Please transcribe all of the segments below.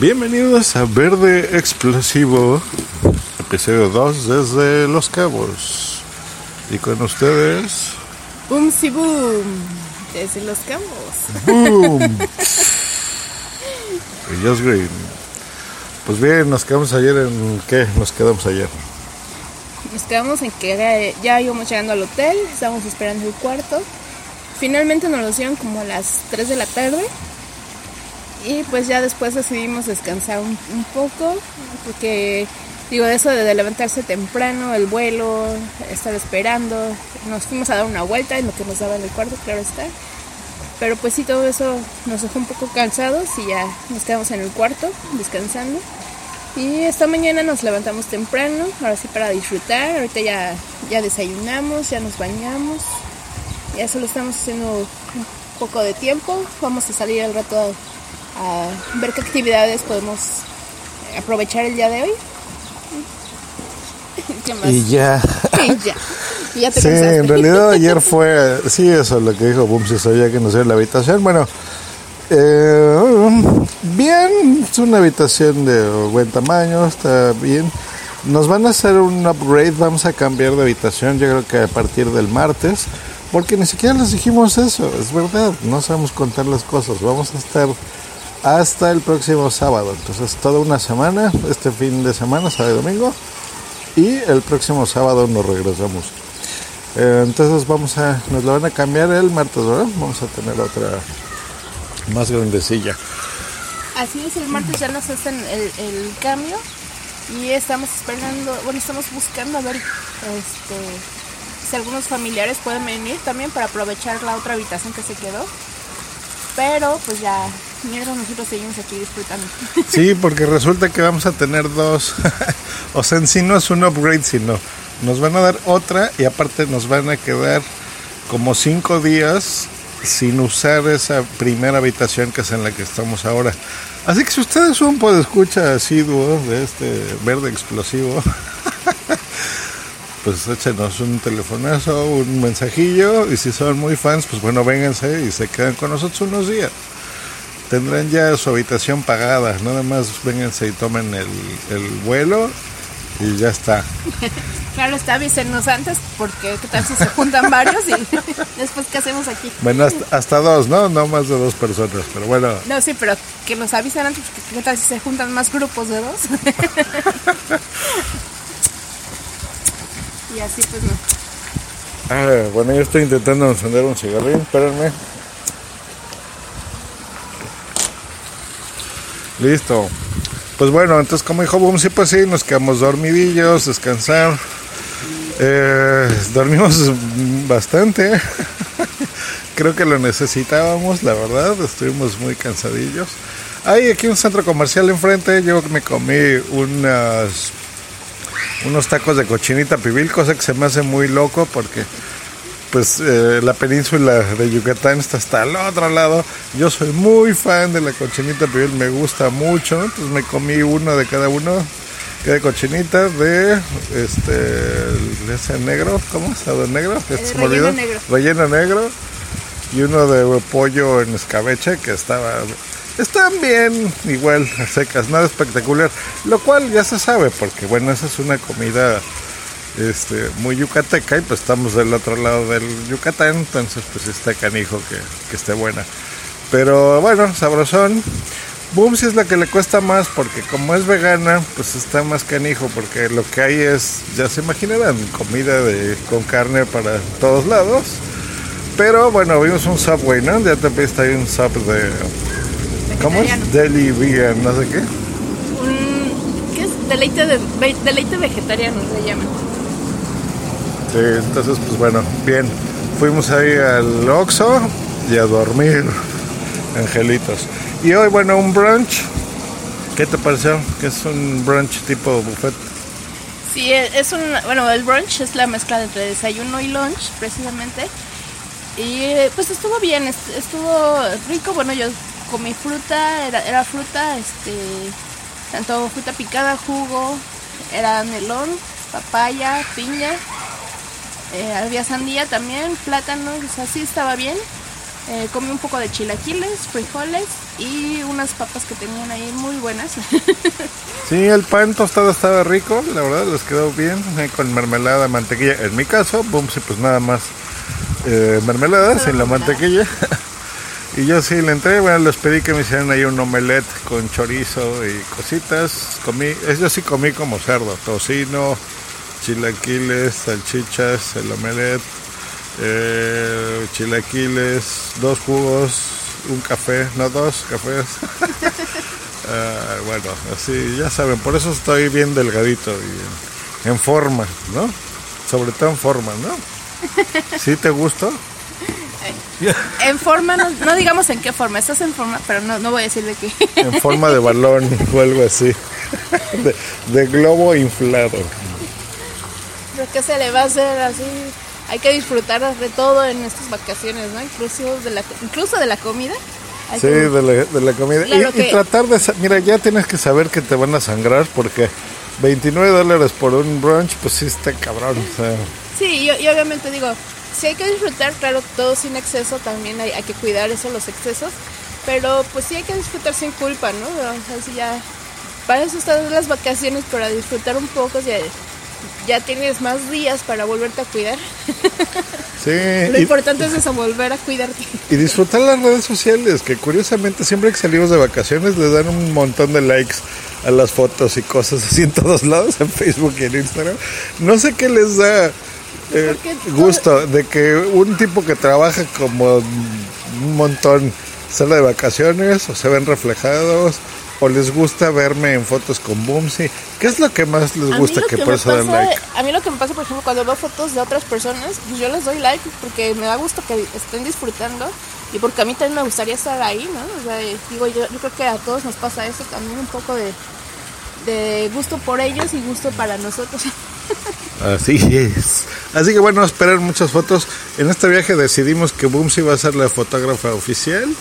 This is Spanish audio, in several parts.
Bienvenidos a Verde Explosivo, episodio 2 desde Los Cabos. Y con ustedes, Boom si boom. Desde los cabos. ¡Boom! y Josh Green. Pues bien, nos quedamos ayer en. ¿Qué? Nos quedamos ayer. Nos quedamos en que ya, íbamos llegando al hotel, estábamos esperando el cuarto. Finalmente nos lo dieron como a las 3 de la tarde. Y pues ya después decidimos descansar un, un poco, porque digo, eso de levantarse temprano, el vuelo, estar esperando, nos fuimos a dar una vuelta en lo que nos daban el cuarto, claro está. Pero pues sí, todo eso nos dejó un poco cansados y ya nos quedamos en el cuarto descansando. Y esta mañana nos levantamos temprano, ahora sí para disfrutar. Ahorita ya, ya desayunamos, ya nos bañamos. Ya solo estamos haciendo un poco de tiempo. Vamos a salir al rato a, ver qué actividades podemos aprovechar el día de hoy. ¿Qué más? Y ya. Y ya. Y ya te Sí, cansaste. en realidad ayer fue. Sí, eso es lo que dijo si sabía que nos dio la habitación. Bueno, eh, bien, es una habitación de buen tamaño, está bien. Nos van a hacer un upgrade, vamos a cambiar de habitación, yo creo que a partir del martes, porque ni siquiera les dijimos eso, es verdad, no sabemos contar las cosas, vamos a estar hasta el próximo sábado, entonces toda una semana, este fin de semana, sábado y domingo, y el próximo sábado nos regresamos. Eh, entonces vamos a, nos la van a cambiar el martes, ¿verdad? Vamos a tener otra más grandecilla. Así es, el martes ya nos hacen el, cambio y estamos esperando, bueno, estamos buscando a ver este, si algunos familiares pueden venir también para aprovechar la otra habitación que se quedó. Pero pues ya, mientras nosotros seguimos aquí disfrutando. Sí, porque resulta que vamos a tener dos. o sea, en sí no es un upgrade, sino nos van a dar otra y aparte nos van a quedar como cinco días sin usar esa primera habitación que es en la que estamos ahora. Así que si ustedes son pues escucha asiduo de este verde explosivo, pues échenos un telefonazo, un mensajillo y si son muy fans, pues bueno, vénganse y se quedan con nosotros unos días tendrán ya su habitación pagada. Nada más vénganse y tomen el, el vuelo y ya está. Claro, está avísenos antes porque qué tal si se juntan varios y después qué hacemos aquí. Bueno, hasta, hasta dos, ¿no? No más de dos personas, pero bueno. No, sí, pero que nos avisen antes porque qué tal si se juntan más grupos de dos. y así pues no. Ah, bueno, yo estoy intentando encender un cigarrillo, espérenme. Listo. Pues bueno, entonces como dijo Boom, sí, pues sí, nos quedamos dormidillos, descansar. Eh, dormimos bastante. Creo que lo necesitábamos, la verdad. Estuvimos muy cansadillos. Hay aquí un centro comercial enfrente. Yo me comí unas, unos tacos de cochinita pibil, cosa que se me hace muy loco porque pues eh, la península de Yucatán está hasta el otro lado. Yo soy muy fan de la cochinita pibil, me gusta mucho. Entonces me comí uno de cada uno de cochinita de este ese negro, ¿cómo? ¿Sado negro? El Se me olvidó. negro. Relleno negro y uno de pollo en escabeche que estaba están bien igual secas, nada espectacular, lo cual ya se sabe porque bueno, esa es una comida este, muy yucateca y pues estamos del otro lado del Yucatán, entonces pues está canijo que, que esté buena. Pero bueno, sabrosón. Boom si es la que le cuesta más porque como es vegana, pues está más canijo porque lo que hay es, ya se imaginarán, comida de, con carne para todos lados. Pero bueno, vimos un Subway, ¿no? Ya te viste ahí un sub de... ¿Cómo es? Deli vegan, no sé qué. Un, ¿Qué es? Deleite, de, deleite vegetariano le llaman. Entonces, pues bueno, bien. Fuimos ahí al Oxxo y a dormir. angelitos. Y hoy, bueno, un brunch. ¿Qué te pareció? Que es un brunch tipo buffet. Sí, e, es un, bueno, el brunch es la mezcla entre desayuno y lunch, precisamente. Y pues estuvo bien, estuvo rico. Bueno, yo comí fruta, era, era fruta, este, tanto fruta picada, jugo, era melón, papaya, piña, eh, había sandía también, plátano, o sea, sí estaba bien. Eh, comí un poco de chilaquiles, frijoles y unas papas que tenían ahí muy buenas. sí, el pan tostado estaba rico, la verdad, les quedó bien, eh, con mermelada, mantequilla. En mi caso, boom, sí, pues nada más eh, mermelada sin la mantequilla. y yo sí le entré, bueno, les pedí que me hicieran ahí un omelette con chorizo y cositas. Comí, yo sí comí como cerdo, tocino, chilaquiles, salchichas, el omelette, eh, chilaquiles, dos jugos, un café, no dos cafés. Ah, bueno, así ya saben, por eso estoy bien delgadito y en forma, ¿no? Sobre todo en forma, ¿no? ¿Sí te gustó? En forma, no, digamos en qué forma, estás en forma, pero no, no voy a decir de qué. En forma de balón o algo así. De, globo inflado. Pero qué se le va a hacer así. Hay que disfrutar de todo en estas vacaciones, ¿no? Incluso de la, incluso de la comida. sí, de, la, comida. y, tratar de... Mira, ya tienes que saber que te van a sangrar porque 29 dólares por un brunch, pues sí está cabrón. O sea. Sí, y, obviamente digo, si hay que disfrutar, claro, todo sin exceso, también hay, que cuidar eso, los excesos, pero pues sí hay que disfrutar sin culpa, ¿no? O sea, si ya, para eso están las vacaciones, para disfrutar un poco, ya, ya tienes más días para volverte a cuidar. Sí. Lo importante es eso, volver a cuidarte. Y disfrutar las redes sociales, que curiosamente siempre que salimos de vacaciones les dan un montón de likes a las fotos y cosas así en todos lados, en Facebook y en Instagram. No sé qué les da eh, gusto de que un tipo que trabaja como un montón sale de vacaciones o se ven reflejados o les gusta verme en fotos con Boomsy. ¿Qué es lo que más les gusta que, por eso den like? A mí lo que me pasa, por ejemplo, cuando veo fotos de otras personas, pues yo les doy like porque me da gusto que estén disfrutando y porque a mí también me gustaría estar ahí, ¿no? O sea, digo, yo, yo creo que a todos nos pasa eso también, un poco de, de gusto por ellos y gusto para nosotros. Así es. Así que bueno, esperar muchas fotos. En este viaje decidimos que Boomsy va a ser la fotógrafa oficial.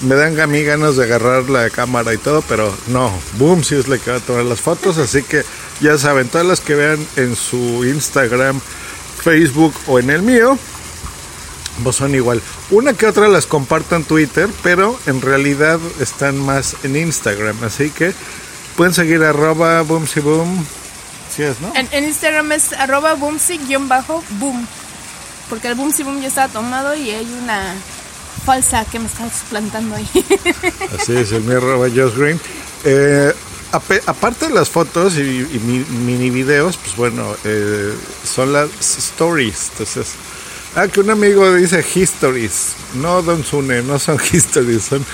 Me dan a mí ganas de agarrar la cámara y todo, pero no, Boomsy es la que va a tomar las fotos. Así que ya saben, todas las que vean en su Instagram, Facebook o en el mío, pues son igual. Una que otra las comparto en Twitter, pero en realidad están más en Instagram. Así que pueden seguir arroba boom en, Instagram es arroba boomsy-boom. Porque el boomsy boom ya estaba tomado y hay una falsa que me está suplantando ahí. Así es, el mío arroba Josh Green. Eh, aparte de las fotos y, mini videos, pues bueno, eh, son las stories. Entonces, ah, que un amigo dice histories. No, Don Sune, no son histories, son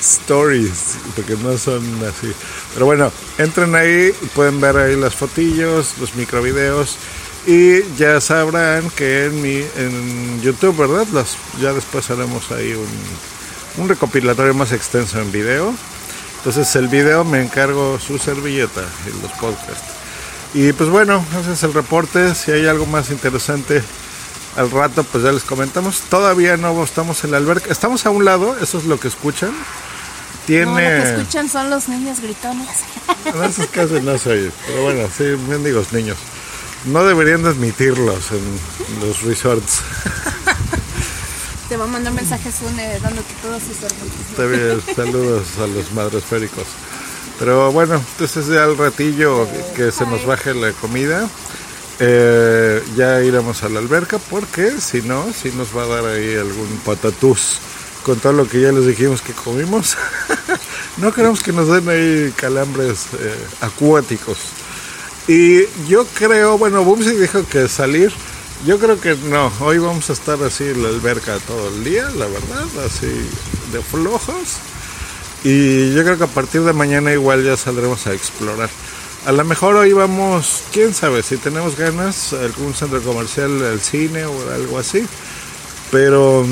stories, porque no son así. Pero bueno, entren ahí, pueden ver ahí las fotillos, los microvideos y ya sabrán que en mi en YouTube, ¿verdad? Las, ya después haremos ahí un, un recopilatorio más extenso en video. Entonces el video me encargo su servilleta y los podcasts. Y pues bueno, ese es el reporte. Si hay algo más interesante al rato, pues ya les comentamos. Todavía no estamos en la alberca. Estamos a un lado, eso es lo que escuchan. Tiene... No, lo que escuchan son los niños gritones. En esos casos no soy, pero bueno, sí, mendigos niños. No deberían admitirlos en los resorts. Te va a mandar mensajes une dándote todos sus Está bien, saludos a los madresféricos. Pero bueno, entonces ya al ratillo que se nos baje la comida, eh, ya iremos a la alberca porque si no, si nos va a dar ahí algún patatús con todo lo que ya les dijimos que comimos. no queremos que nos den ahí calambres eh, acuáticos. Y yo creo, bueno, Bumsy dijo que salir. Yo creo que no, hoy vamos a estar así en la alberca todo el día, la verdad, así de flojos. Y yo creo que a partir de mañana igual ya saldremos a explorar. A lo mejor hoy vamos, quién sabe, si tenemos ganas, algún centro comercial, al cine o algo así. Pero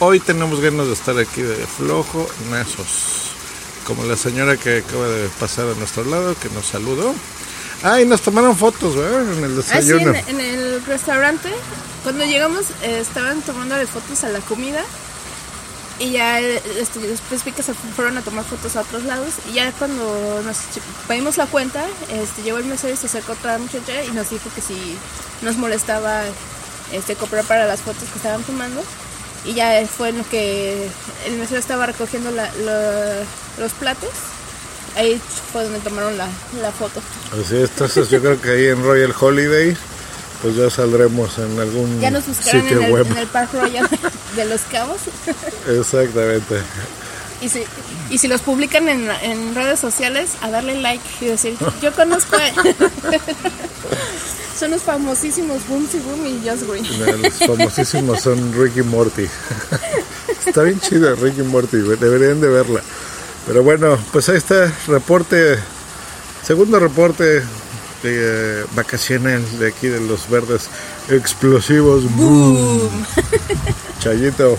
hoy tenemos ganas de estar aquí de flojo esos Como la señora que acaba de pasar a nuestro lado, que nos saludó. Ah, y nos tomaron fotos, ¿verdad? En el desayuno. Ah, sí, en, el restaurante. Cuando llegamos, eh, estaban tomando fotos a la comida. Y ya este, después vi que se fueron a tomar fotos a otros lados. Y ya cuando nos pedimos la cuenta, este, llegó el mesero y se acercó otra muchacha y nos dijo que si nos molestaba este, comprar para las fotos que estaban tomando. Y ya fue en lo que el mesero estaba recogiendo los platos. Ahí fue donde tomaron la, foto. Así es, entonces yo creo que ahí en Royal Holiday pues ya saldremos en algún ya nos sitio en el, web. En el Park Royal de Los Cabos. Exactamente. Y si, y si los publican en, en redes sociales, a darle like y decir, yo conozco a... Son los famosísimos Boomsy Boom y Just Green. Los famosísimos son Ricky Morty. Está bien chido Ricky Morty, deberían de verla. Pero bueno, pues ahí está reporte, segundo reporte de, vacacional de aquí de los verdes explosivos. Boom. Chayito.